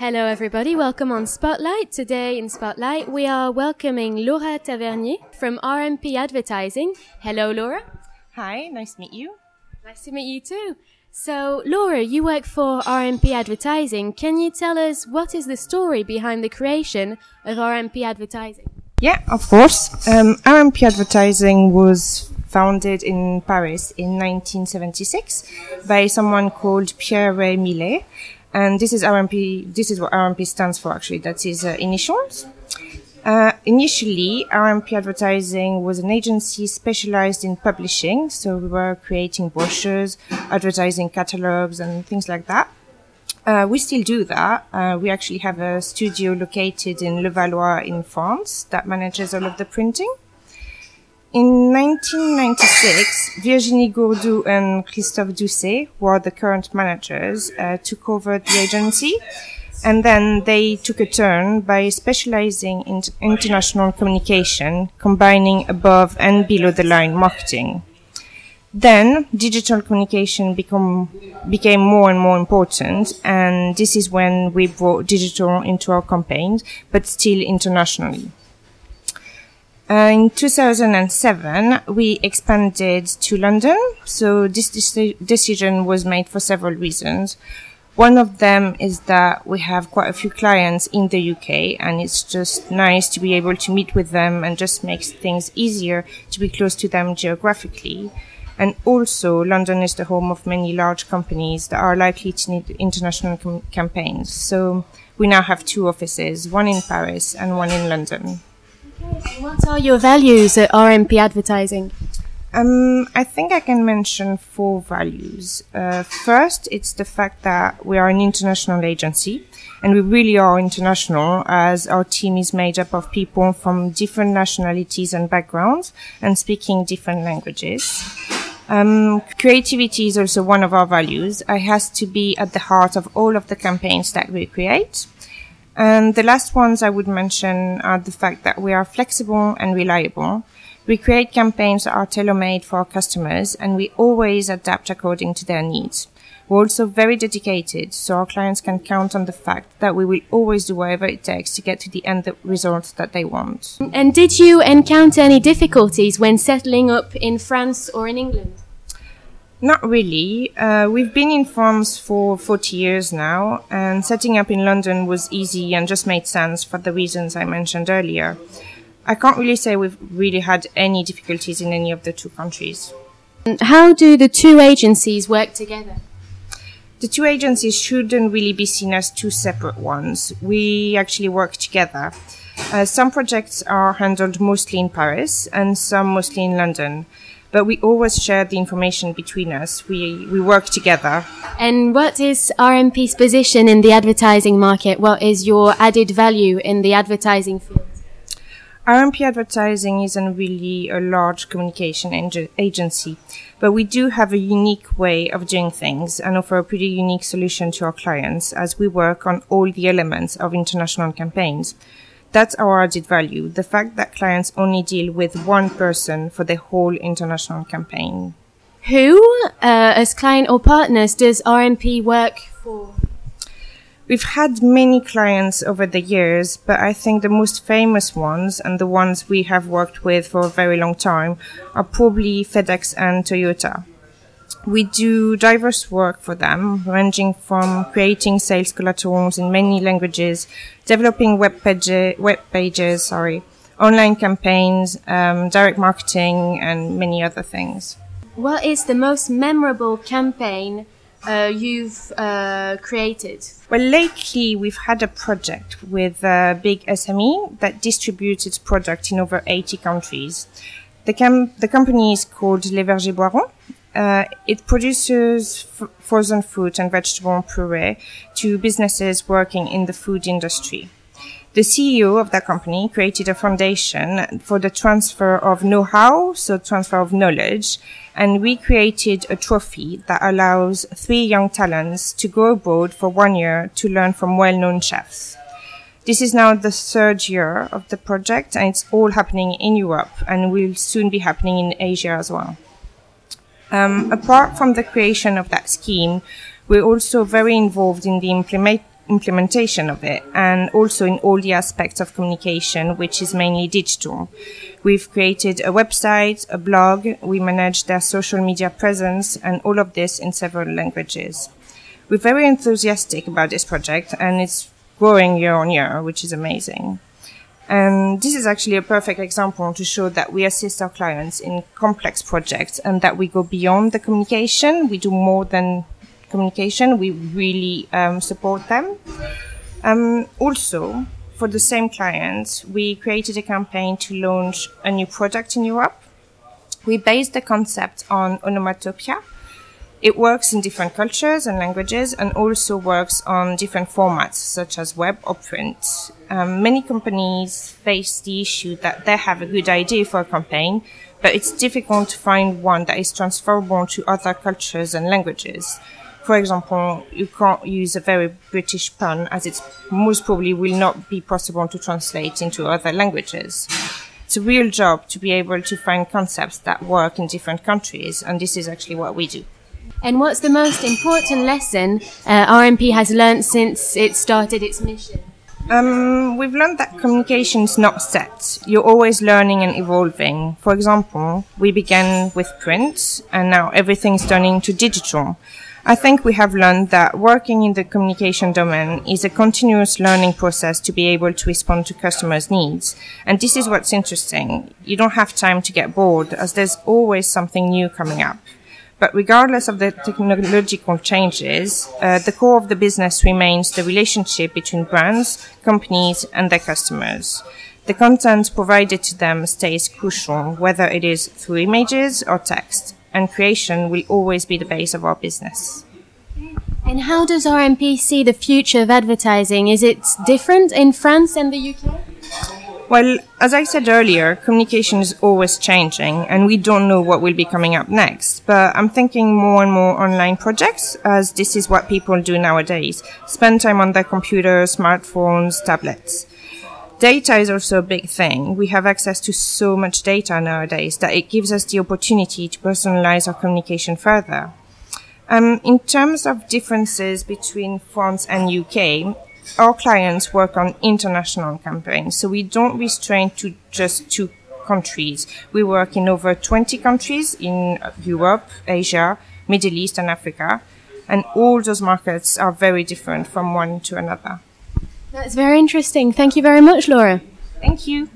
Hello, everybody. Welcome on Spotlight. Today in Spotlight, we are welcoming Laura Tavernier from RMP Advertising. Hello, Laura. Hi, nice to meet you. Nice to meet you too. So, Laura, you work for RMP Advertising. Can you tell us what is the story behind the creation of RMP Advertising? Yeah, of course. Um, RMP Advertising was founded in Paris in 1976 by someone called Pierre Millet. And this is RMP, this is what RMP stands for actually. That's his uh, initials. Uh, initially, RMP Advertising was an agency specialized in publishing. So we were creating brochures, advertising catalogs and things like that. Uh, we still do that. Uh, we actually have a studio located in Levallois in France that manages all of the printing. In 1996, Virginie Gourdou and Christophe Doucet, who are the current managers, uh, took over the agency. And then they took a turn by specializing in international communication, combining above and below the line marketing. Then digital communication become, became more and more important. And this is when we brought digital into our campaigns, but still internationally. Uh, in 2007, we expanded to London. So this deci- decision was made for several reasons. One of them is that we have quite a few clients in the UK and it's just nice to be able to meet with them and just makes things easier to be close to them geographically. And also, London is the home of many large companies that are likely to need international com- campaigns. So we now have two offices, one in Paris and one in London. What are your values at RMP Advertising? Um, I think I can mention four values. Uh, first, it's the fact that we are an international agency, and we really are international as our team is made up of people from different nationalities and backgrounds and speaking different languages. Um, creativity is also one of our values. It has to be at the heart of all of the campaigns that we create. And the last ones I would mention are the fact that we are flexible and reliable. We create campaigns that are tailor-made for our customers and we always adapt according to their needs. We're also very dedicated, so our clients can count on the fact that we will always do whatever it takes to get to the end result that they want. And did you encounter any difficulties when settling up in France or in England? Not really. Uh, we've been in France for 40 years now, and setting up in London was easy and just made sense for the reasons I mentioned earlier. I can't really say we've really had any difficulties in any of the two countries. How do the two agencies work together? The two agencies shouldn't really be seen as two separate ones. We actually work together. Uh, some projects are handled mostly in Paris and some mostly in London but we always share the information between us. We, we work together. And what is RMP's position in the advertising market? What is your added value in the advertising field? RMP Advertising isn't really a large communication agency, but we do have a unique way of doing things and offer a pretty unique solution to our clients as we work on all the elements of international campaigns. That's our added value. The fact that clients only deal with one person for the whole international campaign. Who, uh, as client or partners, does RMP work for? We've had many clients over the years, but I think the most famous ones and the ones we have worked with for a very long time are probably FedEx and Toyota. We do diverse work for them, ranging from creating sales collaterals in many languages, developing web, page, web pages, sorry, online campaigns, um, direct marketing, and many other things. What is the most memorable campaign uh, you've uh, created? Well, lately we've had a project with a big SME that distributes its product in over 80 countries. The, cam- the company is called Les Vergers Boiron uh, it produces frozen fruit and vegetable puree to businesses working in the food industry. The CEO of that company created a foundation for the transfer of know-how, so transfer of knowledge, and we created a trophy that allows three young talents to go abroad for one year to learn from well-known chefs. This is now the third year of the project and it's all happening in Europe and will soon be happening in Asia as well. Um, apart from the creation of that scheme, we're also very involved in the implement- implementation of it and also in all the aspects of communication, which is mainly digital. We've created a website, a blog, we manage their social media presence and all of this in several languages. We're very enthusiastic about this project and it's growing year on year, which is amazing. And this is actually a perfect example to show that we assist our clients in complex projects and that we go beyond the communication. We do more than communication. We really um, support them. Um, also, for the same clients, we created a campaign to launch a new product in Europe. We based the concept on onomatopoeia, it works in different cultures and languages and also works on different formats such as web or print. Um, many companies face the issue that they have a good idea for a campaign, but it's difficult to find one that is transferable to other cultures and languages. For example, you can't use a very British pun as it most probably will not be possible to translate into other languages. It's a real job to be able to find concepts that work in different countries, and this is actually what we do. And what's the most important lesson uh, RMP has learned since it started its mission? Um, we've learned that communication is not set. You're always learning and evolving. For example, we began with print and now everything's turning to digital. I think we have learned that working in the communication domain is a continuous learning process to be able to respond to customers' needs. And this is what's interesting. You don't have time to get bored as there's always something new coming up. But regardless of the technological changes, uh, the core of the business remains the relationship between brands, companies, and their customers. The content provided to them stays crucial, whether it is through images or text, and creation will always be the base of our business. And how does RMP see the future of advertising? Is it different in France and the UK? Well, as I said earlier, communication is always changing and we don't know what will be coming up next. But I'm thinking more and more online projects as this is what people do nowadays. Spend time on their computers, smartphones, tablets. Data is also a big thing. We have access to so much data nowadays that it gives us the opportunity to personalize our communication further. Um, in terms of differences between France and UK, our clients work on international campaigns, so we don't restrain to just two countries. We work in over 20 countries in Europe, Asia, Middle East, and Africa, and all those markets are very different from one to another. That's very interesting. Thank you very much, Laura. Thank you.